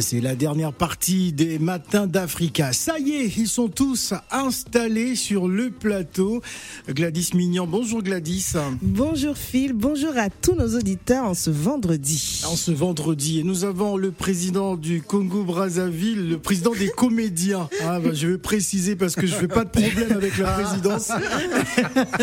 C'est la dernière partie des matins d'Africa. Ça y est, ils sont tous installés sur le plateau. Gladys Mignon, bonjour Gladys. Bonjour Phil, bonjour à tous nos auditeurs en ce vendredi. En ce vendredi, et nous avons le président du Congo-Brazzaville, le président des comédiens. Ah, bah, je vais préciser parce que je fais pas de problème avec la présidence.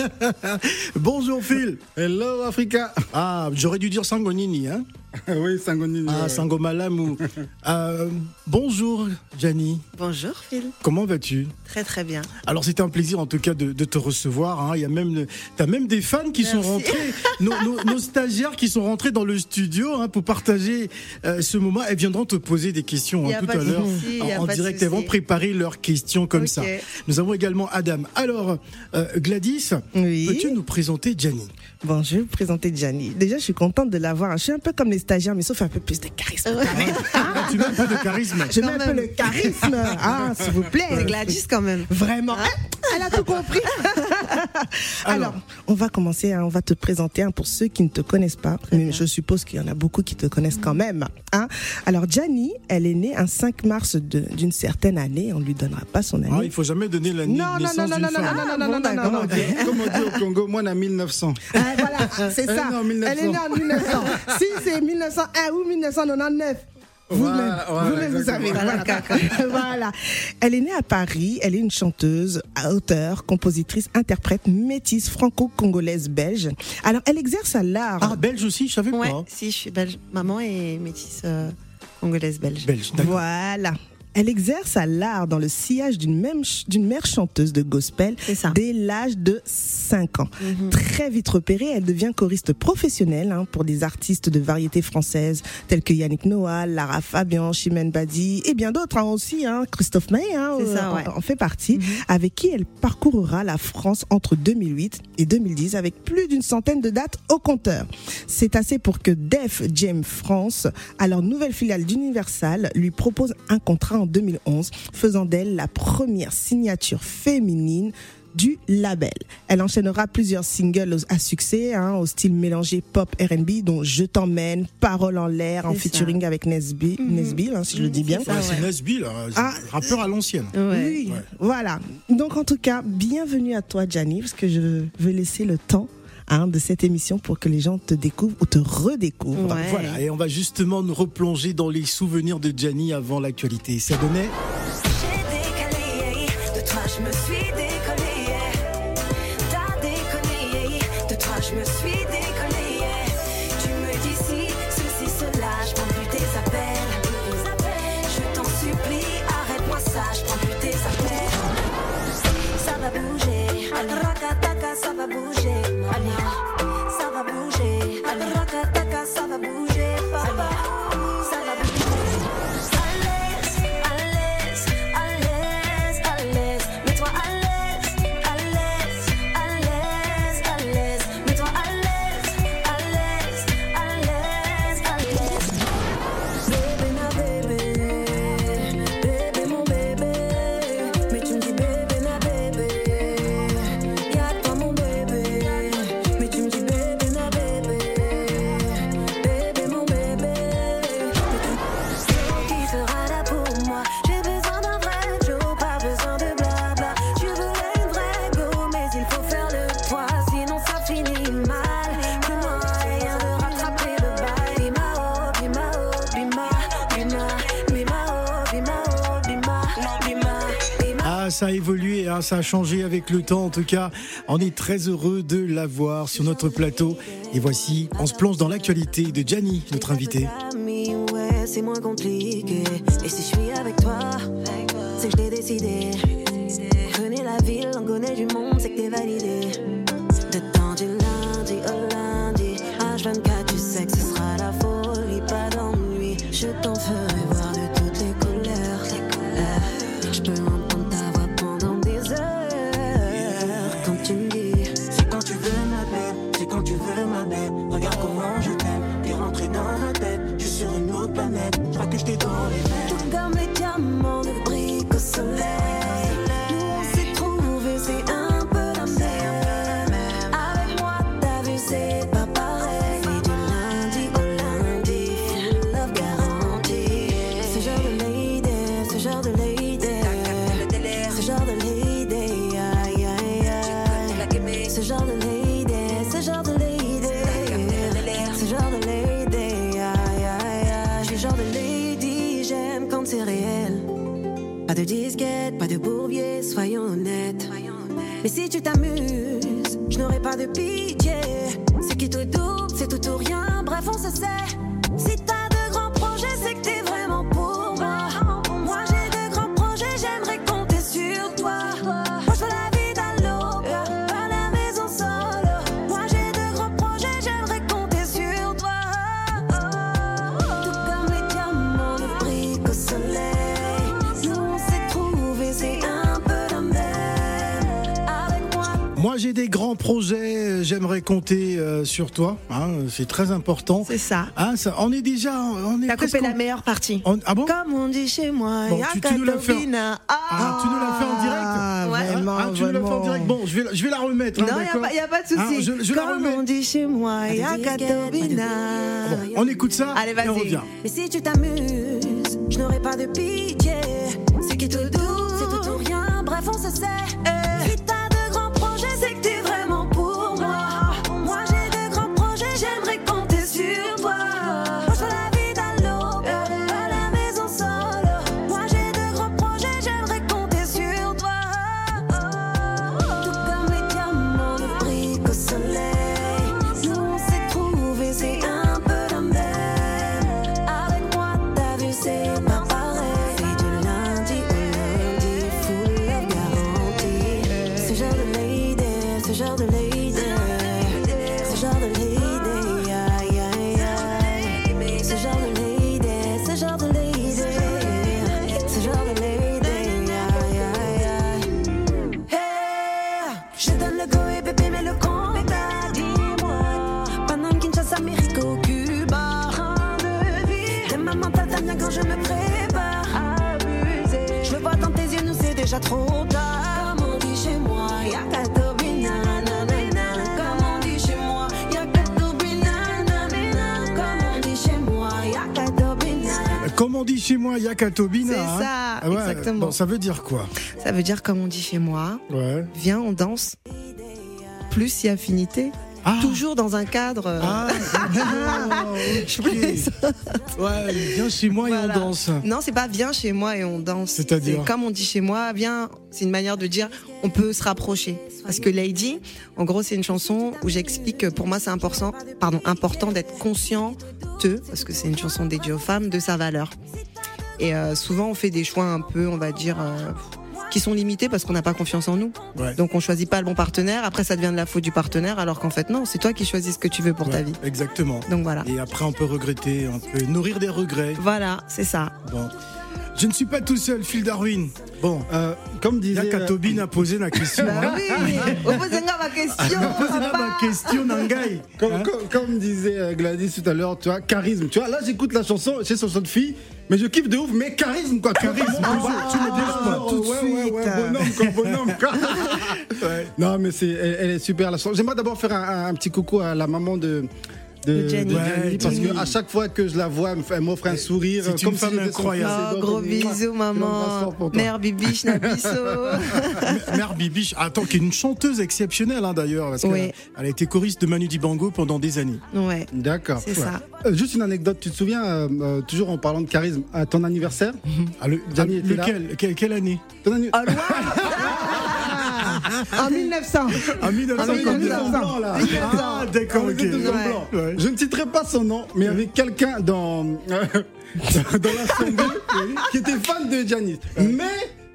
bonjour Phil. Hello Africa. Ah, j'aurais dû dire Sangonini, hein oui, Sangonini. Ah, Sangomalamou. euh, bonjour, Jani. Bonjour, Phil. Comment vas-tu? Très, très bien. Alors, c'était un plaisir, en tout cas, de, de te recevoir. Hein. Il y a même, t'as même des fans qui Merci. sont rentrés, nos, nos- nos stagiaires qui sont rentrés dans le studio hein, pour partager euh, ce moment. Elles viendront te poser des questions hein, a tout à l'heure en, en direct. Elles vont préparer leurs questions comme ça. Nous avons également Adam. Alors, euh, Gladys, Oui. peux-tu nous présenter Jani Bon, je vais vous présenter Gianni. Déjà, je suis contente de l'avoir. Je suis un peu comme les stagiaires, mais sauf un peu plus de charisme. quand même. Ah, Tu mets un peu de charisme. Je mets un peu le charisme. Ah, s'il vous plaît. C'est Gladys quand même. Vraiment. Ah. Elle a tout compris. Alors. On va commencer, hein, on va te présenter hein, pour ceux qui ne te connaissent pas. Mais bien. je suppose qu'il y en a beaucoup qui te connaissent quand même. Hein. Alors, Gianni, elle est née un 5 mars d'une certaine année. On lui donnera pas son année. Ah, il faut jamais donner l'année Non, de non, naissance non, non, non, non, non, non, non, non, non, non. on dit, comme on dit au Congo, moi, on a 1900. Ah, voilà, c'est ça. née en 1900. Elle est née en 1900. si c'est 1901 ou 1999. Vous-même, Voilà, voilà, vous-même, vous savez. exactement. Voilà. Voilà. Elle est née à Paris. Elle est une chanteuse, auteure, compositrice, interprète, métisse, franco-congolaise, belge. Alors, elle exerce à l'art. Ah, belge aussi, je savais Ouais, pas. si, je suis belge. Maman est métisse euh, congolaise belge. Belge, d'accord. Voilà. Elle exerce à l'art dans le sillage d'une mère chanteuse de gospel dès l'âge de 5 ans. Mhm. Très vite repérée, elle devient choriste professionnelle hein, pour des artistes de variété française tels que Yannick Noah, Lara Fabian, Chimène Badi et bien d'autres hein, aussi. Hein, Christophe ça, ouais. en, fait partie, Mhm. avec qui elle parcourra la France entre 2008 et 2010 avec plus d'une centaine de dates au compteur. C'est assez pour que Def Jam France, alors nouvelle filiale d'Universal, lui propose un contrat en 2011, faisant d'elle la première signature féminine du label. Elle enchaînera plusieurs singles à succès, hein, au style mélangé pop R&B, dont Je t'emmène, Parole en l'air, en ça. featuring avec Nesby, Mhm. Nesbill, hein, si je le dis bien. C'est Ouais, c'est ouais. Nesby, là. Ah. rappeur à l'ancienne. Ouais. Oui, Ouais. voilà. Donc en tout cas, bienvenue à toi, Gianni, parce que je veux laisser le temps hein, de cette émission pour que les gens te découvrent ou te redécouvrent. Ouais. Voilà, et on va justement nous replonger dans les souvenirs de Gianni avant l'actualité. Ça donnait J'ai décalé, de ça a changé avec le temps. En tout cas, on est très heureux de l'avoir sur notre plateau. Et voici, on se plonge dans l'actualité de Gianni, notre invité. Amis, ouais, c'est moins compliqué. Et si je suis avec toi, c'est que je l'ai décidé. On connaît la ville, on connaît du monde, c'est que t'es validé. De temps du lundi au lundi, H24, pitié. Ce qui te double, c'est tout ou rien, bref, on se sait. J'ai des grands projets. euh, J'aimerais compter euh, sur toi. hein, c'est très important. C'est ça. Hein, ça, on est déjà, on est T'as coupé la meilleure partie. on- ah bon? Comme on dit chez moi, Bon, y a tu- tu nous l'as fait en- Katobina. Ah, tu nous l'as fait en direct? Ah, Ouais. vraiment, Ah, tu nous l'as fait en direct. Bon, je vais, la- je vais la remettre. hein, Non, il d'accord n'y a, pas de souci. Hein, je- je la Comme remets. on dit chez moi, y a Katobina. Bon, on écoute ça Allez, et on vas-y. revient. Mais si tu t'amuses, je n'aurai pas de pitié. Ce qui te double, c'est tout ou rien, bref, on se sait. Katobina. C'est hein. ça, Ah ouais, exactement. bon, ça veut dire quoi Ça veut dire, comme on dit chez moi, Ouais. viens, on danse. Plus si affinité. Ah. Toujours dans un cadre. Ah, Je ok. plaisante. Ouais, viens chez moi et on danse. Non, c'est pas viens chez moi et on danse. C'est-à-dire C'est comme on dit chez moi, viens, c'est une manière de dire on peut se rapprocher. Parce que Lady, en gros, c'est une chanson où j'explique que pour moi, c'est important, pardon, important d'être conscient de, parce que c'est une chanson dédiée aux femmes, de sa valeur. Et euh, souvent, on fait des choix un peu, on va dire, euh, qui sont limités parce qu'on n'a pas confiance en nous. Ouais. Donc, on choisit pas le bon partenaire. Après, ça devient de la faute du partenaire, alors qu'en fait, non, c'est toi qui choisis ce que tu veux pour ta vie. Exactement. Donc voilà. Et après, on peut regretter, on peut nourrir des regrets. Voilà, c'est ça. Bon. Je ne suis pas tout seul, Phil Darwin. Bon, Euh, comme a disait. Katobine à poser la question. Bah hein. oui, posez-moi ma question. Posez là papa. ma question, Nangai. Comme, Hein comme- comme disait Gladys tout à l'heure, tu vois, charisme. Tu vois, là j'écoute la chanson, c'est sur de fille, mais je kiffe de ouf, mais charisme quoi, charisme. tu le dis pas, genre, tout de ouais, ouais, suite. ouais, bonhomme quoi, bonhomme quoi. Ouais. Non, mais c'est, elle, elle est super la chanson. J'aimerais d'abord faire un, un petit coucou à la maman de. De Jenny. Ouais, parce Jenny. que à chaque fois que je la vois, elle me fait- elle m'offre un sourire. C'est une comme si femme son incroyable. Oh, gros bisous, maman. Mère Bibiche Nabisso. Mère Bibiche, attends, qui est une chanteuse exceptionnelle hein, d'ailleurs, parce qu'elle Oui. a- elle a été choriste de Manu Dibango pendant des années. Ouais, D'accord. c'est ça. Euh, juste une anecdote, tu te souviens, euh, euh, toujours en parlant de charisme, à ton anniversaire? Ah, le, Gianni ah, était là. lequel, quelle, quelle année? Ton anni- Oh. En 1900. En 1900 Ah, blanc, là. Ah, d'accord, ok. Ouais. Je ne citerai pas son nom, mais il y avait quelqu'un dans, dans l'assemblée qui était fan de Janis. Mais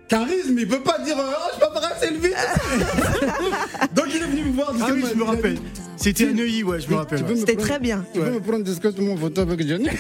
charisme, il peut pas dire oh, je peux pas un selfie. Donc il est venu me voir. Ah oui, je me rappelle. C'était à Neuilly, ouais, je me rappelle. Ouais. C'était très bien. Tu peux me prendre discrètement en photo avec Johnny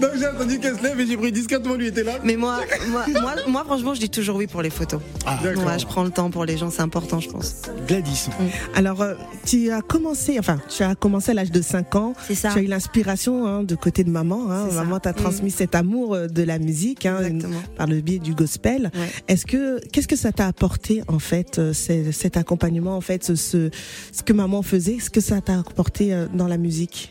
Donc j'ai attendu qu'elle se lève et j'ai pris discrètement, lui était là. Mais moi, moi, moi, moi, franchement, je dis toujours oui pour les photos. Ah, je prends le temps pour les gens, c'est important, je pense. Gladys. Alors, euh, tu as commencé, enfin, tu as commencé à l'âge de 5 ans. C'est ça. Tu as eu l'inspiration hein, de côté de maman. Hein. C'est ça. Maman t'a Mm. transmis cet amour euh, de la musique hein, Exactement. par le biais du gospel. Ouais. Est-ce que qu'est-ce que ça t'a apporté en fait, euh, cet accompagnement en fait, ce, ce, ce que maman faisait, ce que ça t'a apporté euh, dans la musique?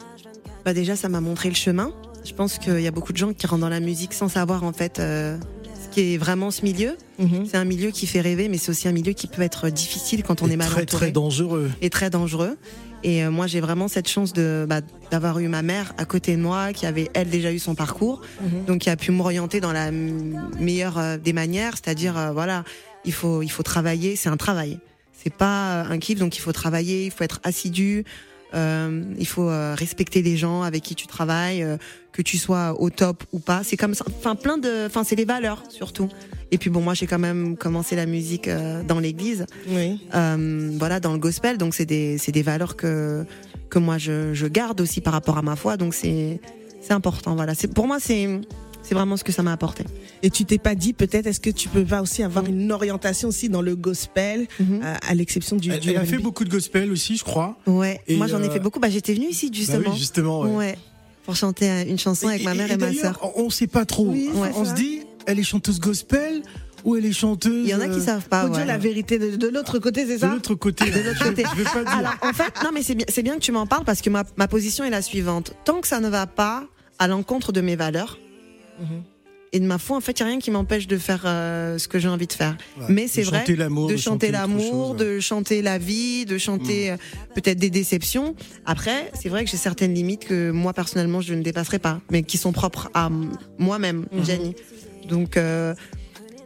Bah déjà, ça m'a montré le chemin. Je pense qu'il y a beaucoup de gens qui rentrent dans la musique sans savoir en fait euh, ce qui est vraiment ce milieu. Mhm. C'est un milieu qui fait rêver, mais c'est aussi un milieu qui peut être difficile quand on Et est mal très entouré très dangereux. et très dangereux. Et euh, moi, j'ai vraiment cette chance de bah, d'avoir eu ma mère à côté de moi, qui avait elle déjà eu son parcours, Mhm. donc qui a pu m'orienter dans la meilleure euh, des manières, c'est-à-dire euh, voilà, il faut il faut travailler, c'est un travail, c'est pas un kiff, donc il faut travailler, il faut être assidu, euh, il faut euh, respecter les gens avec qui tu travailles, euh, que tu sois au top ou pas, c'est comme ça, enfin plein de, enfin c'est les valeurs surtout. Et puis bon, moi j'ai quand même commencé la musique euh, dans l'église. Oui. euh, voilà dans le gospel. Donc c'est des c'est des valeurs que que moi je, je garde aussi par rapport à ma foi. Donc c'est c'est important. Voilà. C'est pour moi c'est c'est vraiment ce que ça m'a apporté Et tu t'es pas dit peut-être est-ce que tu peux pas aussi avoir une orientation aussi dans le gospel Mhm. à, à l'exception du, Elle, du elle a fait beaucoup de gospel aussi, je crois. ouais Et, moi j'en ai euh, fait beaucoup bah j'étais venue ici Bah justement oui, justement. ouais. ouais pour chanter euh, une chanson avec ma mère et, ma sœur On sait pas trop. Oui, on on se dit, elle est chanteuse gospel ou elle est chanteuse. il y en a qui euh, savent pas Faut dire ouais. la vérité de, de l'autre côté, c'est De ça l'autre côté. De l'autre côté. Je vais pas dire. Alors en fait, non mais c'est bien, c'est bien que tu m'en parles parce que ma, ma position est la suivante. Tant que ça ne va pas à l'encontre de mes valeurs Et de ma foi, en fait, il n'y a rien qui m'empêche de faire euh, ce que j'ai envie de faire. Ouais. Mais c'est vrai, de chanter l'amour, de chanter la vie, de chanter euh, peut-être des déceptions. Après, c'est vrai que j'ai certaines limites que moi personnellement je ne dépasserai pas, mais qui sont propres à moi-même, Mhm. Jenny. Donc euh,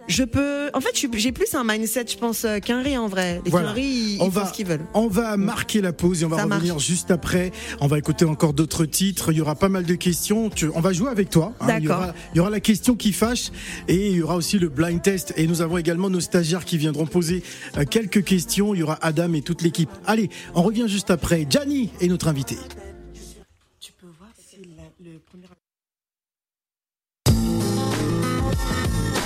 je peux. En fait, j'ai plus un mindset, je pense, euh, qu'un riz en vrai. Les Voilà. Ils, On ils va- font ce qu'ils veulent. On va marquer la pause et on va Ça revenir marche. juste après. On va écouter encore d'autres titres. Il y aura pas mal de questions. Tu- on va jouer avec toi. hein. Il, y D'accord. aura, il y aura la question qui fâche et il y aura aussi le blind test. Et nous avons également nos stagiaires qui viendront poser euh, quelques questions. Il y aura Adam et toute l'équipe. Allez, on revient juste après. Gianni est notre invité.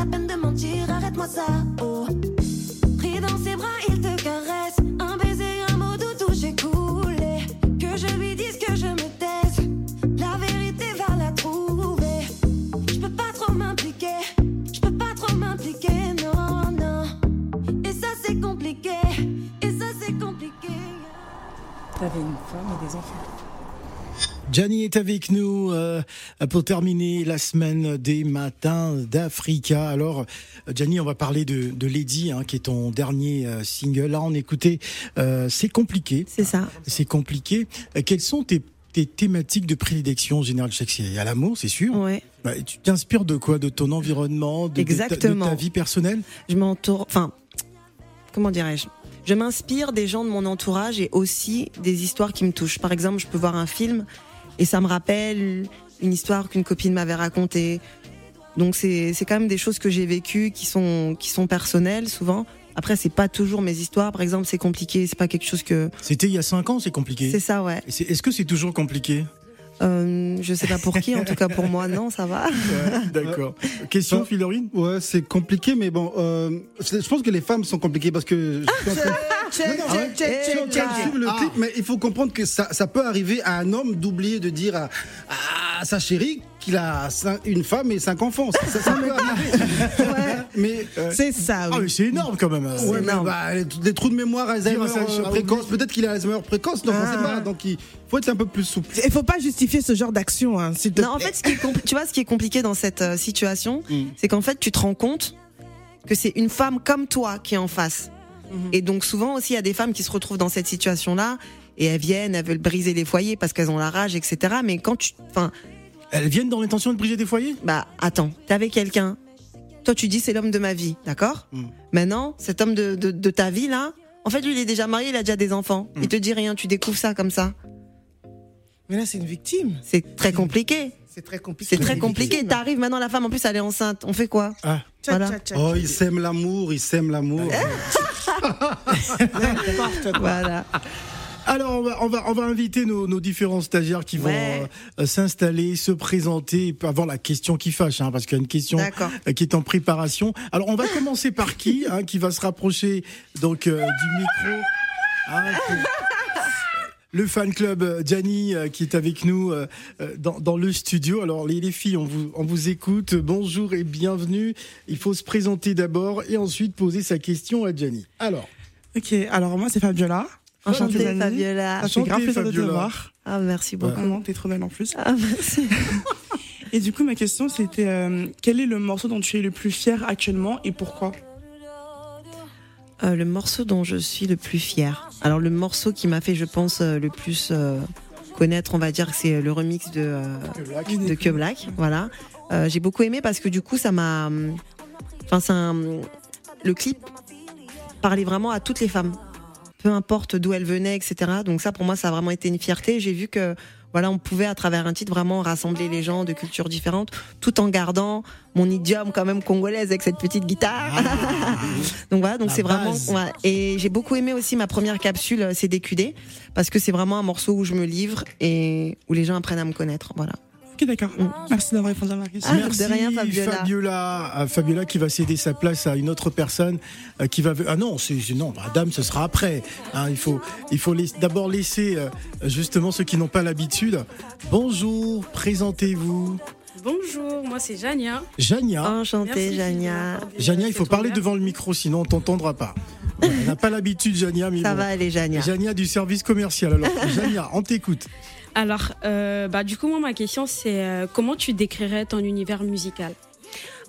La peine de mentir, arrête-moi ça. Oh. Gianni est avec nous euh, pour terminer la semaine des matins d'Africa. Alors, Gianni, on va parler de, de Lady, hein, qui est ton dernier euh, single. Là, on écoutait euh, C'est compliqué. C'est ça. C'est compliqué. Euh, quelles sont tes, tes thématiques de prédilection en général? Sais qu'il y a l'amour, c'est sûr. Ouais. Bah, tu t'inspires de quoi? De ton environnement de, de ta- de ta, Exactement. vie personnelle? Je m'entoure, enfin, comment dirais-je? Je m'inspire des gens de mon entourage et aussi des histoires qui me touchent. Par exemple, je peux voir un film et ça me rappelle une histoire qu'une copine m'avait racontée. Donc c'est c'est quand même des choses que j'ai vécues qui sont qui sont personnelles souvent. Après c'est pas toujours mes histoires. Par exemple, c'est compliqué. C'est pas quelque chose que C'était il y a cinq ans, c'est compliqué. c'est ça, ouais. Est-ce que c'est toujours compliqué? Euh, je sais pas pour qui, en tout cas pour moi, non, ça va. Ouais, D'accord. Question, Philorine? Ouais, c'est compliqué, mais bon, euh, je je pense que les femmes sont compliquées parce que je suis en train- Check, check, check, check, check. le Ah. clip, mais il faut comprendre que ça, ça peut arriver à un homme d'oublier de dire à, à sa chérie qu'il a cinq- une femme et cinq enfants. Ça, ça- ça peut arriver. mais C'est ça, Ah, oui. mais c'est énorme quand même. Ouais, mais énorme. bah, les, les trous de mémoire, Alzheimer euh, précoce. Peut-être qu'il a Alzheimer précoce, donc on Ah. sait pas. Donc il faut être un peu plus souple. Il faut pas justifier ce genre d'action. Hein, te en fait, ce qui est tu vois, ce qui est compliqué dans cette euh, situation, Mm. c'est qu'en fait, tu te rends compte que c'est une femme comme toi qui est en face. Et donc, souvent aussi, il y a des femmes qui se retrouvent dans cette situation-là et elles viennent, elles veulent briser les foyers parce qu'elles ont la rage, etc. Mais quand tu, enfin, Elles viennent dans l'intention de briser des foyers? Bah, attends, t'es avec quelqu'un. Toi, tu dis c'est l'homme de ma vie, d'accord? Mm. Maintenant, cet homme de, de, de ta vie là, en fait, lui, il est déjà marié, il a déjà des enfants. Il te dit rien, tu découvres ça comme ça. Mais là, c'est une victime. C'est très compliqué. C'est très compliqué. C'est très compliqué. T'arrives maintenant, la femme, en plus, elle est enceinte. On fait quoi? Ah, Tcha, Voilà. tcha, tcha, Oh, il sème l'amour, il sème l'amour. N'importe quoi. Voilà. Alors on va, on va, on va inviter nos, nos différents stagiaires qui vont euh, s'installer, se présenter, avoir la question qui fâche, hein, parce qu'il y a une question euh, qui est en préparation. Alors on va commencer par qui, hein, qui va se rapprocher donc euh, du micro. hein, pour- le fan club euh, Gianni euh, qui est avec nous euh, dans, dans le studio. Alors les, les filles, on vous, on vous écoute. Bonjour et bienvenue. Il faut se présenter d'abord et ensuite poser sa question à Gianni. Alors, Ok, alors moi c'est Fabiola. Enchantée. Fabiola. Ça fait grave Enchantée, plaisir de te Fabiola. voir. Ah, merci beaucoup. Vraiment, t'es trop belle en plus. Ah, merci. Et du coup, ma question c'était euh, quel est le morceau dont tu es le plus fier actuellement et pourquoi? Euh, le morceau dont je suis le plus fier. Alors, le morceau qui m'a fait, je pense, euh, le plus euh, connaître, on va dire, c'est le remix de, euh, de Que Black. Voilà. J'ai beaucoup aimé parce que du coup, ça m'a. hum, Enfin, c'est un- Le clip parlait vraiment à toutes les femmes. Peu importe d'où elles venaient, etc. Donc, ça, pour moi, ça a vraiment été une fierté. J'ai vu que. Voilà, on pouvait à travers un titre vraiment rassembler les gens de cultures différentes, tout en gardant mon idiome quand même congolaise avec cette petite guitare. donc voilà, donc c'est vraiment. ouais. Et j'ai beaucoup aimé aussi ma première capsule euh, CDQD parce que c'est vraiment un morceau où je me livre et où les gens apprennent à me connaître. Voilà. Ok, d'accord. Mm. Merci d'avoir répondu à ma question. Ah, Merci de rien, Fabiola. Fabiola, euh, Fabiola qui va céder sa place à une autre personne euh, qui va. Ah non, c'est non, Madame, ce sera après. hein, il faut, il faut laiss- d'abord laisser euh, justement ceux qui n'ont pas l'habitude. Bonjour, présentez-vous, Bonjour, moi c'est Jania. Jania. Enchantée, Merci, Jania. Jania, il faut parler devant le micro, sinon on t'entendra pas. Voilà, on n'a pas l'habitude, Jania, mais Ça bon. va aller, Jania. Jania du service commercial. Alors, Jania, on t'écoute. Alors, euh, bah, du coup, moi, ma question c'est euh, comment tu décrirais ton univers musical?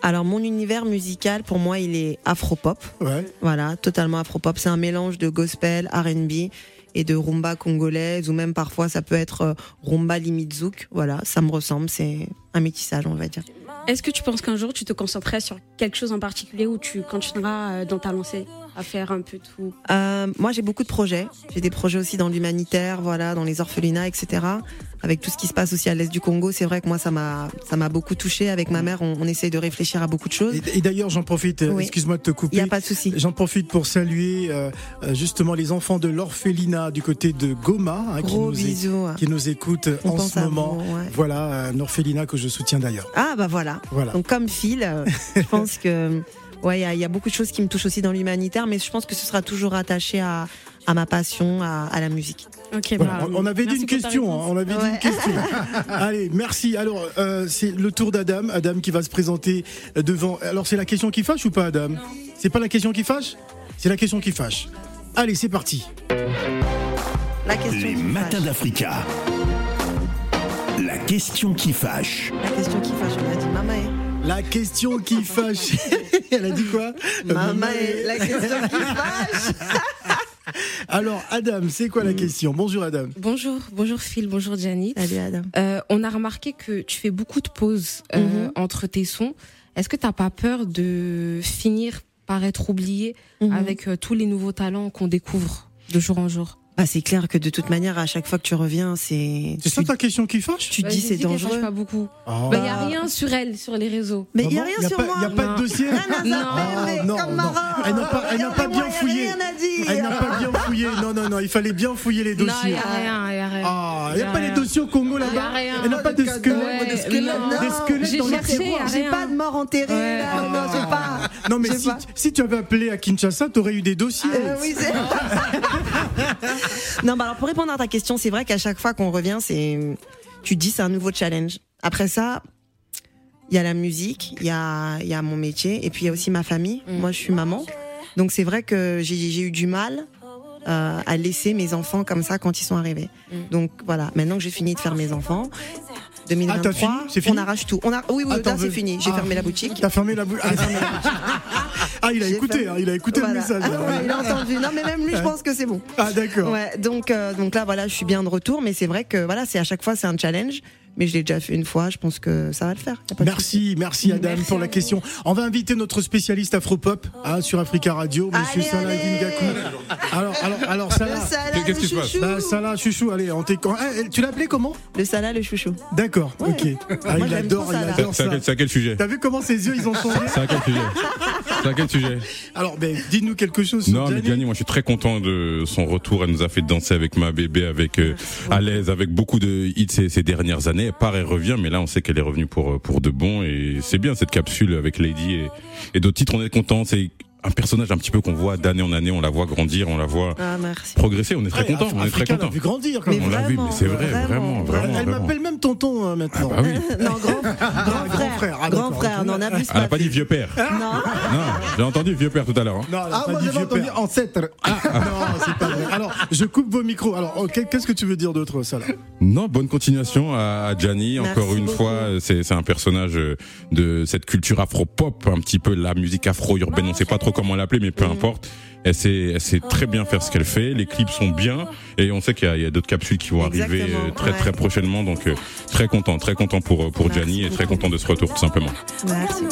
Alors, mon univers musical, pour moi, il est afro-pop. Ouais. Voilà, totalement afro-pop. C'est un mélange de gospel, R&B et de rumba congolaise, ou même parfois ça peut être euh, rumba limite zouk. Voilà, ça me ressemble. C'est un métissage, on va dire. Est-ce que tu penses qu'un jour tu te concentrerais sur quelque chose en particulier ou tu continueras dans ta lancée? À faire un peu tout Euh, moi, j'ai beaucoup de projets. J'ai des projets aussi dans l'humanitaire, voilà, dans les orphelinats, etc. Avec tout ce qui se passe aussi à l'est du Congo, c'est vrai que moi, ça m'a, ça m'a beaucoup touché. Avec ma mère, on, on essaye de réfléchir à beaucoup de choses. Et, et d'ailleurs, j'en profite, euh, Oui. excuse-moi de te Il couper. n'y a pas de souci. J'en profite pour saluer euh, justement les enfants de l'orphelinat du côté de Goma hein, qui, nous bisous. qui nous écoutent On en ce moment. vous, ouais. Voilà, un orphelinat que je soutiens d'ailleurs. Ah bah voilà. Voilà. Donc comme fil, euh, je pense que ouais, il y a- il y, a beaucoup de choses qui me touchent aussi dans l'humanitaire, mais je pense que ce sera toujours attaché à, à ma passion, à, à la musique. Ok, Voilà, bah, on avait dit une question, hein, on avait dit une question. Allez, merci. Alors, euh, c'est le tour d'Adam. Adam qui va se présenter euh, devant. Alors, c'est la question qui fâche ou pas, Adam? C'est pas la question qui fâche? C'est la question qui fâche. Allez, c'est parti. La question Les qui matins d'Africa. La question qui fâche. La question qui fâche, La question qui fâche. Elle a dit quoi Maman, la question qui fâche. Alors, Adam, c'est quoi la question? Bonjour, Adam. Bonjour, bonjour Phil, bonjour Gianni. Salut Adam. Euh, on a remarqué que tu fais beaucoup de pauses euh, Mhm. entre tes sons. Est-ce que t'as pas peur de finir par être oublié Mhm. avec euh, tous les nouveaux talents qu'on découvre de jour en jour? Bah, c'est clair que de toute manière, à chaque fois que tu reviens, c'est. C'est ça tu, ta question qui fâche tu Bah, dis c'est dangereux. pas beaucoup. Oh. Bah, y a rien sur elle, sur les réseaux. Mais il y a rien sur pas, moi. y a pas Non. de dossier Non. Oh, non, non. Marin. Elle n'a pas, elle n'a pas bien Rien fouillé. à dire. Elle n'a pas bien fouillé. Non, non, non. Il fallait bien fouiller les Non, dossiers. y a rien, y a rien. Ah, il n'y Y a pas les dossiers au Congo là-bas. Elle n'a pas de Ouais, squelettes des non. Dans les J'ai pas de mort enterrée. Non, j'ai pas. Non, mais si, tu avais appelé à Kinshasa, t'aurais eu des dossiers. Euh, oui, c'est- non, bah alors pour répondre à ta question, c'est vrai qu'à chaque fois qu'on revient, c'est, tu te dis c'est un nouveau challenge. Après ça, il y a la musique, il y a, il y a mon métier, et puis il y a aussi ma famille. Moi, je suis maman. Donc c'est vrai que j'ai eu du mal euh, à laisser mes enfants comme ça quand ils sont arrivés. Donc voilà, maintenant que j'ai fini de faire mes enfants, 2023, Ah, fini? Fini? on arrache tout. On a, oui, oui, là c'est fini. J'ai Ah. fermé la boutique. T'as fermé la boutique. Ah, il a écouté, hein, il a écouté Voilà. le message. Ah, ouais, il a entendu. Non, mais même lui, je pense que c'est bon. Ah d'accord. Ouais, donc, euh, donc là, voilà, je suis bien de retour, mais c'est vrai que voilà, c'est à chaque fois, c'est un challenge. Mais je l'ai déjà fait une fois, je pense que ça va le faire. Merci, merci Adam pour la question. On va inviter notre spécialiste afropop hein, sur Africa Radio, Monsieur Allez, Salah allez. Alors, alors, alors Salah. Qu'est-ce qui se passe chouchou. bah, Salah, chouchou. Allez, on t'écoute. Eh, tu l'as appelé comment? Le Salah, le chouchou. D'accord, ok. Ah, Moi, il adore, il adore ça. quel- c'est à quel sujet? T'as vu comment ses yeux ils ont changé? C'est à quel sujet? C'est à quel sujet Alors, ben, dis-nous quelque chose sur Non, mais Gianni. Moi je suis très content de son retour. Elle nous a fait danser avec ma bébé, avec euh, à l'aise, avec beaucoup de hits ces, ces dernières années. Elle part et revient, mais là on sait qu'elle est revenue pour euh, pour de bon et c'est bien cette capsule avec Lady et, et d'autres titres. On est content. C'est un personnage un petit peu qu'on voit d'année en année. On la voit grandir, on la voit Ah, merci. progresser. On est très Ouais, content. Af- On est très Africa l'a content. vu grandir même. On l'a vu, mais c'est vrai, vraiment, vraiment, vraiment. Elle m'appelle même tonton euh, maintenant. Bah oui. non, grand, grand grand frère. ah, grand frère, on abuse Elle a pas. pas dit vieux père. Non. Non, j'ai entendu vieux père tout à l'heure. hein. Non, Ah, pas moi j'avais vieux entendu père. ancêtre. Ah, non, c'est pas vrai. Alors, je coupe vos micros. Alors, ok, qu'est-ce que tu veux dire d'autre, Salah? Non, bonne continuation à, Gianni. Encore une fois, c'est c'est un personnage euh, de cette culture afro-pop, un petit peu la musique afro-urbaine. On sait pas trop comment l'appeler, mais peu importe. Elle sait, elle sait très bien faire ce qu'elle fait. Les clips sont bien et on sait qu'il y a, d'autres capsules qui vont arriver Exactement, euh, très ouais. très prochainement. Donc euh, très content, très content pour euh, pour Merci Gianni et très content de ce retour tout simplement. Merci.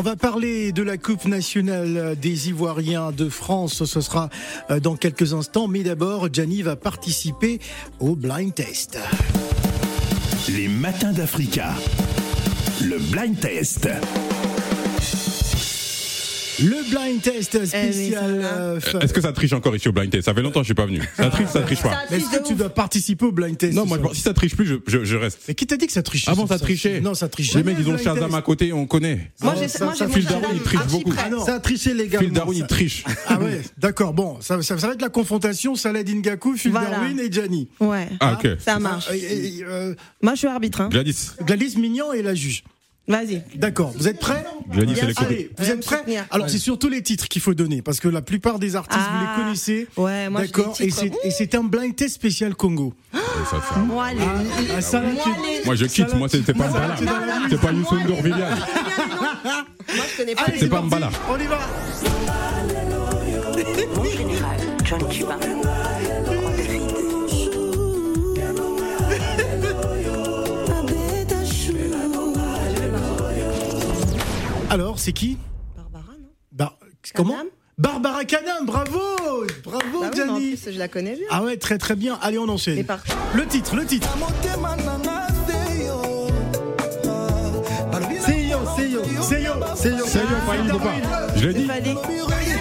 On va parler de la Coupe nationale des Ivoiriens de France. Ce sera euh, dans quelques instants. Mais d'abord, Gianni va participer au blind test. Les matins d'Africa. Le blind test. Le blind test Eh spécial. euh, Est-ce que ça triche encore ici au blind test? Ça fait longtemps que je suis pas venu. Ça triche, ça triche pas. Mais Est-ce que tu dois participer au blind test Non, moi, si ça triche plus, je, je, je reste. Mais qui t'a dit que ça trichait? Ah bon, ça- ça trichait Non, ça triche Les mecs, ils ont Shazam à côté, on connaît. Moi, j'ai ça- Phil Darwin, il triche beaucoup. Ah non. Ça a triché les gars. Phil Darwin, il triche. Ah ouais, d'accord. Bon, ça, va être la confrontation Saladin Gakou, Phil. Darwin et Gianni. Ouais. Ah, ok. Ça marche. Euh, Moi, je suis arbitre. Hein. Gladys. Gladys Mignon et la juge. Vas-y. D'accord, vous êtes prêts. Allez, vous êtes prêts. Alors, c'est surtout les titres qu'il faut donner, parce que la plupart des artistes, vous Ah. les connaissez. Ouais, moi, D'accord, et c'est et c'est un blind test spécial Congo. Et ça, ça. Moi, les. Ah, ça, là, Moi, tu- les- Moi, je quitte. Moi, c'est c'est pas Mbala. c'est pas Youssou N'Dour Viviane. Moi, je connais pas. C'est pas Mbala. On y va. Mon général, John Cuba. C'est qui Barbara, non Bah, comment Barbara Canam, bravo Bravo, Bah oui, en Gianni plus, je la connais bien. Ah ouais, très très bien. Allez, on enchaîne. Et par- Le titre, le titre. C'est yo. C'est yo. C'est yo. Seigneur Pali Boupa. Je l'ai dit. Fallait.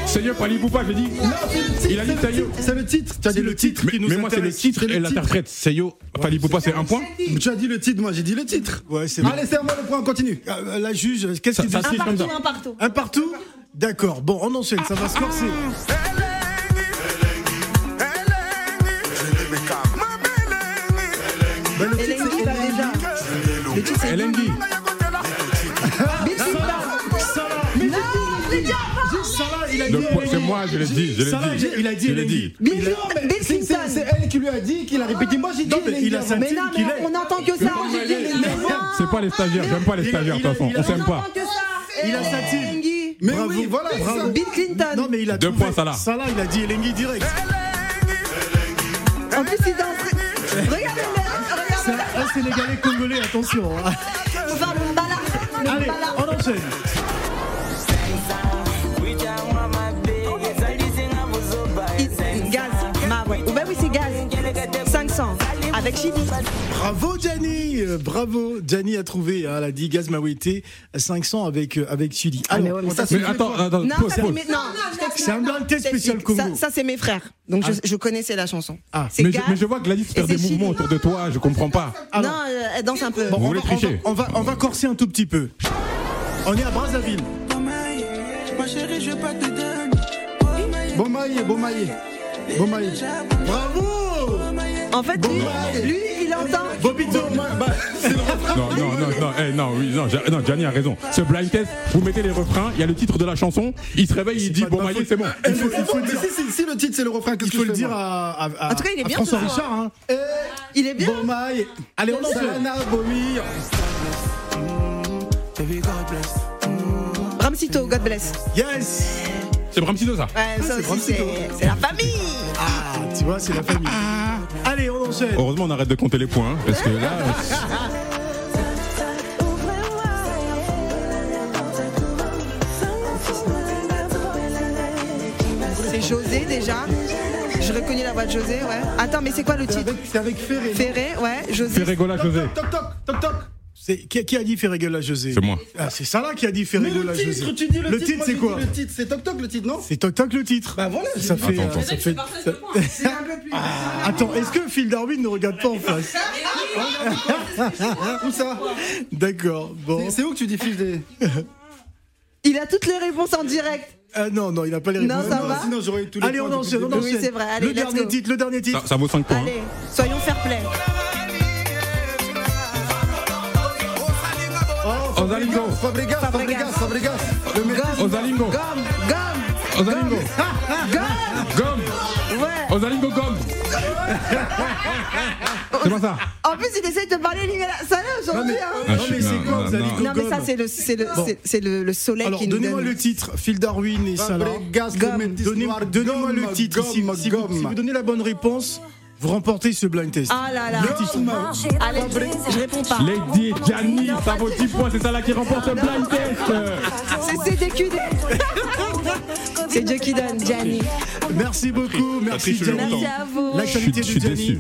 Seigneur Pali Boupa, je le titre. Il a dit le titre, C'est le titre. Tu as dit le le titre. Mais, moi, c'est le titre le et l'interprète. Seyo Pali Boupa, c'est un point Tu as dit le titre, moi j'ai dit le titre. Ouais, c'est bon. Allez, serre-moi le point, on continue. Euh, La juge, qu'est-ce qu'il dit. Un partout. Un partout D'accord. Bon, on enchaîne, ça va se corser. Ben, le Et titre, Lengi, c'est bah, déjà. Le titre, c'est. C'est moi, je l'ai dit. Je l'ai dit. il a dit Je l'ai Elengi. dit. Bill, Non, mais Bill c'est- c'est Clinton. c'est elle qui lui a dit, qu'il a répété. Moi j'ai dit. Mais il a Mais non, qu'il mais est. on n'entend que ça. C'est pas les stagiaires. J'aime pas les Il a- stagiaires, de toute façon. il a- On s'aime pas. n'entend que ça. Il a. Lengi. Mais Bravo, oui, voilà. Bill Clinton. Non, mais il a Deux points, Salah. Salah, il a dit Elenghi direct. En plus, il danse. Regardez-le. C'est un, Sénégalais congolais, attention. hein. Regardez-le. Allez, on enchaîne. Avec Chili. Bravo Gianni, Euh, bravo Gianni a trouvé, hein, elle a dit Gaz Mawete 500 avec euh, avec Chili. Ah, mais Alors, mais attends, attends, Non, pause, ça, c'est pause. un blind test Je spécial. Congo. Ça, ça, c'est mes frères. Donc je, je connaissais la chanson. Ah, C'est Mais je, mais je vois Gladys faire et des mouvements autour de toi, je comprends pas. Non, euh, elle danse un peu. Bon, Vous on, voulez va, on, va, tricher on, va, on va corser un tout petit peu. On est à Brazzaville. Ma chérie, je vais pas te donner. Bomaye, Bomaye. Bomaye. Bravo En fait, lui, lui, il entend. Bobito Bah, c'est le refrain. Non, non, non, non, eh, non, oui, non, Ja- non, Gianni a raison. Ce blind test, vous mettez les refrains, il y a le titre de la chanson, il se réveille, il dit bon ma maillé, c'est bon. Il faut, il faut le Mais dire, si, si, si le titre c'est le refrain, qu'est-ce il que faut je le fais, dire moi à, à, à- En tout cas, il est à bien François soir. Richard. Hein. Eh, Il est bien. Bomaye. Allez, on enchaîne. Sana Bomi. Baby, God bless. Ramsito, God bless. Yes C'est Bramsito ça. Ouais, ça c'est aussi, c'est la famille. Tu vois, c'est la famille. Allez, on enchaîne. Heureusement, on arrête de compter les points, hein, parce que là, C'est José déjà. Je reconnais la voix de José, ouais. Attends, mais c'est quoi le C'est titre avec, c'est avec Ferré. Ferré, ouais. José. Ferregola José. Toc toc, toc toc. Qui, qui a dit Ferregola José C'est moi. Ah, c'est ça là qui a dit Ferregola le José. titre, tu dis le, le titre, c'est quoi? dis Le titre, c'est toc toc le titre, non? C'est Toc Toc le titre. Bah voilà, ça fait. Attends, euh, ça fait ça- Ah, Attends, est-ce que Phil Darwin ne regarde pas en face? Où ça? D'accord, bon. C'est- C'est où que tu diffuses des. Il a toutes les réponses en direct. Ah, non, non, il n'a pas les Non, réponses. ça va Sinon j'aurais eu tous les Allez, points on enchaîne. Oui, c'est vrai, allez, le dernier titre, le dernier titre. ça, ça vaut 5 points. hein. Allez, soyons fair play. Ozalingo. Fabregas, Fabregas, Fabregas. Le mec. Gomme, Ozalingo. gomme, gomme, Ozalingo. gomme. Gomme. Ouais. Ozalingo gomme. C'est pas ça. En plus, il essaye de parler ça là aujourd'hui. Ah, Non, mais c'est quoi, non, mais ça, c'est le, c'est le, c'est- le, le soleil Alors, qui nous donnez-moi donne. le titre, Phil Darwin et Salah. Gomme. Donnez-moi le Gomme, titre. Gomme, gomme. si vous donnez la bonne réponse, vous remportez ce blind test. Ah là là. Allez, je réponds pas. Lady Gianni, ça vaut 10 points, c'est ça là qui remporte le blind test. C'est CDQD. C'est Dieu qui donne, Gianni. Merci beaucoup, merci Gianni. Merci à vous. L'actualité Je de suis Gianni. déçu.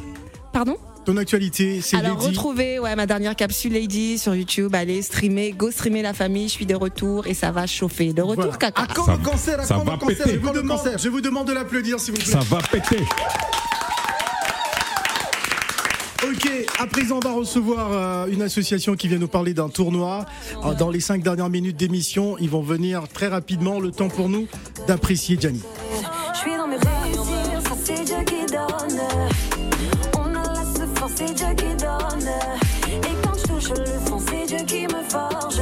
Pardon? Ton actualité, c'est Alors Lady. retrouvez ouais, ma dernière capsule Lady sur YouTube, allez streamer, go streamer la famille, je suis de retour et ça va chauffer. De retour Voilà. caca. À quand Ça- le cancer À ça quand va le cancer péter. Je vous, demande, cancer je vous demande de l'applaudir, s'il vous plaît. Ça va péter. Ok, à présent, on va recevoir euh, une association qui vient nous parler d'un tournoi. Dans les cinq dernières minutes d'émission, ils vont venir très rapidement. Le temps pour nous d'apprécier Gianni. Je suis dans mes c'est Dieu qui donne. On a c'est Dieu qui donne. Et quand je touche le fond, c'est Dieu qui me forge.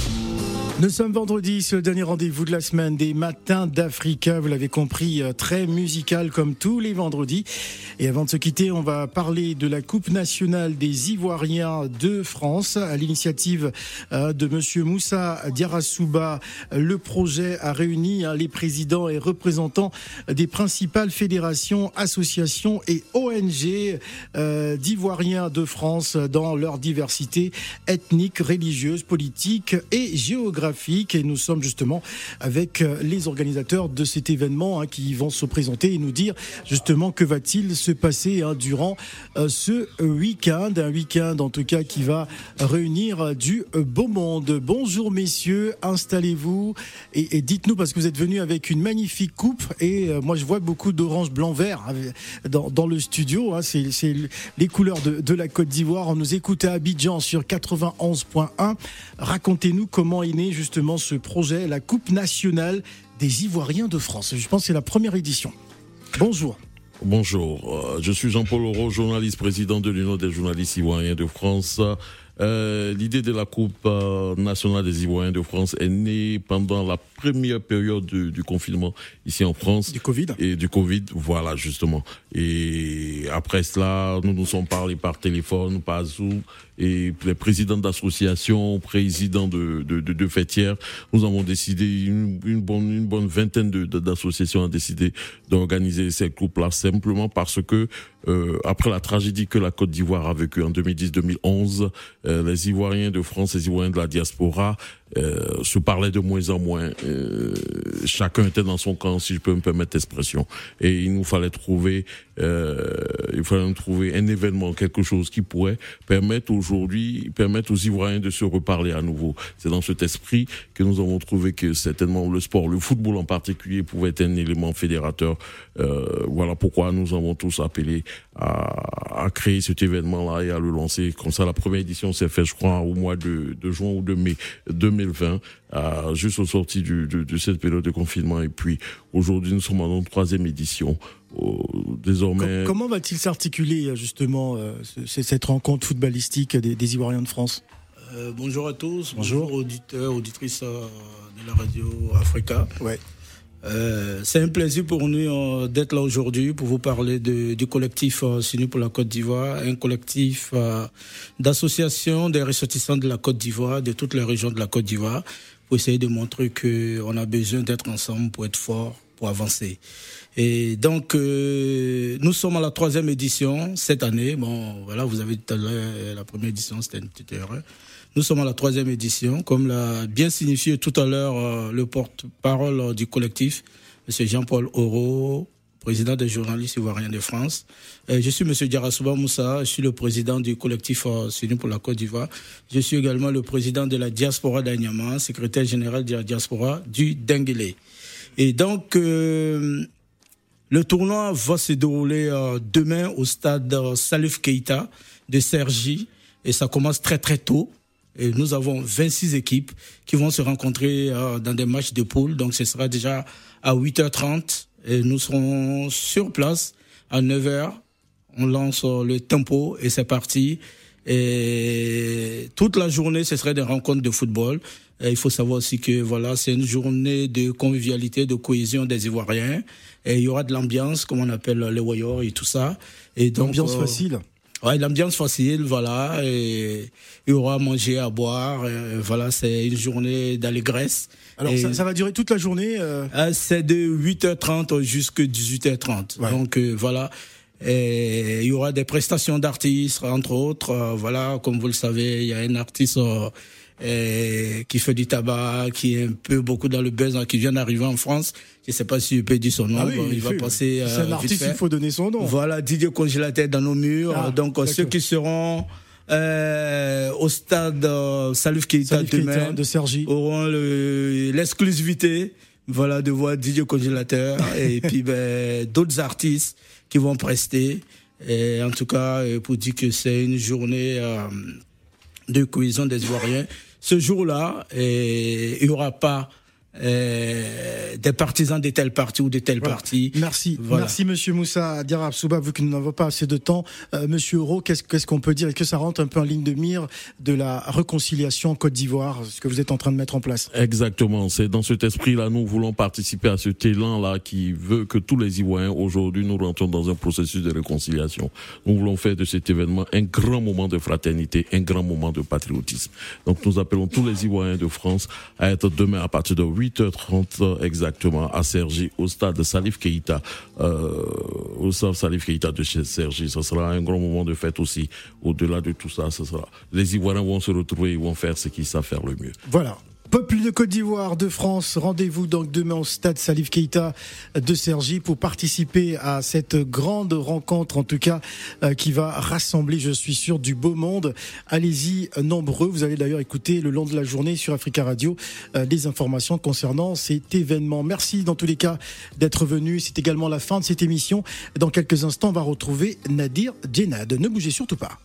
Nous sommes vendredi, le dernier rendez-vous de la semaine des matins d'Africa. Vous l'avez compris, euh, très musical comme tous les vendredis. Et avant de se quitter, on va parler de la Coupe nationale des Ivoiriens de France à l'initiative euh, de Monsieur Moussa Diarasouba. Le projet a réuni hein, les présidents et représentants des principales fédérations, associations et ONG euh, d'Ivoiriens de France dans leur diversité ethnique, religieuse, politique et géographique. Et nous sommes justement avec euh, les organisateurs de cet événement hein, qui vont se présenter et nous dire justement que va-t-il se passer hein, durant euh, ce week-end. Un week-end en tout cas qui va réunir du beau monde. Bonjour messieurs, installez-vous et, dites-nous parce que vous êtes venus avec une magnifique coupe et euh, moi je vois beaucoup d'orange, blanc, vert avec- dans, le studio. hein. c'est les couleurs de, de la Côte d'Ivoire. On nous écoute à Abidjan sur 91.1. Racontez-nous comment est né justement ce projet, la Coupe nationale des Ivoiriens de France. Je pense que c'est la première édition. Bonjour. Bonjour, euh, je suis Jean-Paul Auro, journaliste président de l'Union des journalistes ivoiriens de France. Euh, L'idée de la Coupe euh, nationale des Ivoiriens de France est née pendant la première période du, du confinement ici en France. Du Covid. Et du Covid, voilà justement. Et après cela, nous nous sommes parlé par téléphone, par Zoom, et les présidents d'associations, présidents de, de, de, de fêtières, nous avons décidé, une, une bonne, une bonne vingtaine de- de- d'associations ont décidé d'organiser ces coupes-là simplement parce que, euh, après la tragédie que la Côte d'Ivoire a vécue en 2010-2011, euh, les Ivoiriens de France, les Ivoiriens de la diaspora, euh, se parlaient de moins en moins. Euh, chacun était dans son camp, si je peux me permettre l'expression. Et il nous fallait trouver, euh, il fallait trouver un événement, quelque chose qui pourrait permettre aujourd'hui, permettre aux Ivoiriens de se reparler à nouveau. C'est dans cet esprit que nous avons trouvé que certainement le sport, le football en particulier, pouvait être un élément fédérateur. Euh, voilà pourquoi nous avons tous appelé à, à créer cet événement-là et à le lancer. Comme ça, la première édition s'est faite, je crois, au mois de, de juin ou de mai 2020, euh, juste au sorti du, de, de cette période de confinement. Et puis aujourd'hui, nous sommes dans une troisième édition. Oh, désormais, Comment va-t-il s'articuler euh, justement euh, ce- cette rencontre footballistique des, des Ivoiriens de France? Euh, bonjour à tous, Bonjour. bonjour, auditeurs, auditrices de la radio Africa. Ouais. Euh, c'est un plaisir pour nous euh, d'être là aujourd'hui pour vous parler de- du collectif euh, Sinu pour la Côte d'Ivoire, un collectif euh, d'associations des ressortissants de la Côte d'Ivoire, de toutes les régions de la Côte d'Ivoire, pour essayer de montrer qu'on a besoin d'être ensemble pour être fort, pour avancer. Et donc, nous sommes à la troisième édition cette année. Bon, voilà, vous avez tout à l'heure, la première édition, c'était une petite erreur. Nous sommes à la troisième édition, comme l'a bien signifié tout à l'heure euh, le porte-parole euh, du collectif, M. Jean-Paul Oro, président des journalistes ivoiriens de France. Euh, je suis M. Diarasouba Moussa, je suis le président du collectif Sinu pour la Côte d'Ivoire. Je suis également le président de la diaspora d'Anyama, secrétaire général de la diaspora du Denguele. Et donc, euh, le tournoi va se dérouler demain au stade Salif Keita de Sergi et ça commence très très tôt. Et nous avons 26 équipes qui vont se rencontrer euh, dans des matchs de poule. Donc ce sera déjà à 8h30 et nous serons sur place à 9h. On lance euh, le tempo et c'est parti. Et toute la journée, ce serait des rencontres de football. Et il faut savoir aussi que voilà, c'est une journée de convivialité, de cohésion des Ivoiriens. Et il y aura de l'ambiance, comme on appelle les warriors et tout ça. Et donc, Ambiance euh, facile. Ouais, l'ambiance facile, voilà. Et il y aura à manger, à boire. et voilà, c'est une journée d'allégresse. Alors ça, ça va durer toute la journée euh, euh, c'est de 8h30 jusqu'à 18h30. Donc euh, voilà. Et il y aura des prestations d'artistes, entre autres. Euh, voilà, comme vous le savez, il y a un artiste euh, qui fait du tabac, qui est un peu beaucoup dans le buzz, hein, qui vient d'arriver en France. Je sais pas si je peux dire son nom. Ah oui, Bon, il, il va passer. c'est un euh, vite artiste, il faut donner son nom. Voilà, Didier Congélateur dans nos murs. Ah, Donc euh, ceux qui seront euh, au stade euh, Salif Keita Salif Keita demain de Sergi. auront le- l'exclusivité voilà, de voir Didier Congélateur et puis ben, d'autres artistes qui vont prester. Et en tout cas, euh, pour dire que c'est une journée euh, de cohésion des Ivoiriens. Ce jour-là, il n'y aura pas euh, des partisans de tel parti ou de tel Voilà. parti. Merci, Voilà. merci Monsieur Moussa Diarab Souba, vu que nous n'avons pas assez de temps. Euh, Monsieur Euro, qu'est-ce qu'est-ce qu'on peut dire? Est-ce que ça rentre un peu en ligne de mire de la réconciliation en Côte d'Ivoire, ce que vous êtes en train de mettre en place? Exactement, c'est dans cet esprit-là, nous voulons participer à cet élan-là qui veut que tous les Ivoiriens, aujourd'hui, nous rentrons dans un processus de réconciliation. Nous voulons faire de cet événement un grand moment de fraternité, un grand moment de patriotisme. Donc nous appelons tous les Ivoiriens de France à être demain à partir de 8h30 exactement à Sergi, au stade Salif Keïta, euh, au stade Salif Keïta de chez Sergi. Ce sera un grand moment de fête aussi. Au-delà de tout ça, ce sera, les Ivoiriens vont se retrouver, ils vont faire ce qu'ils savent faire le mieux. Voilà. Peuple de Côte d'Ivoire, de France, rendez-vous donc demain au stade Salif Keita de Cergy pour participer à cette grande rencontre, en tout cas, euh, qui va rassembler, je suis sûr, du beau monde. Allez-y, nombreux. Vous allez d'ailleurs écouter le long de la journée sur Africa Radio euh, des informations concernant cet événement. Merci dans tous les cas d'être venu. C'est également la fin de cette émission. Dans quelques instants, on va retrouver Nadir Djenad. Ne bougez surtout pas.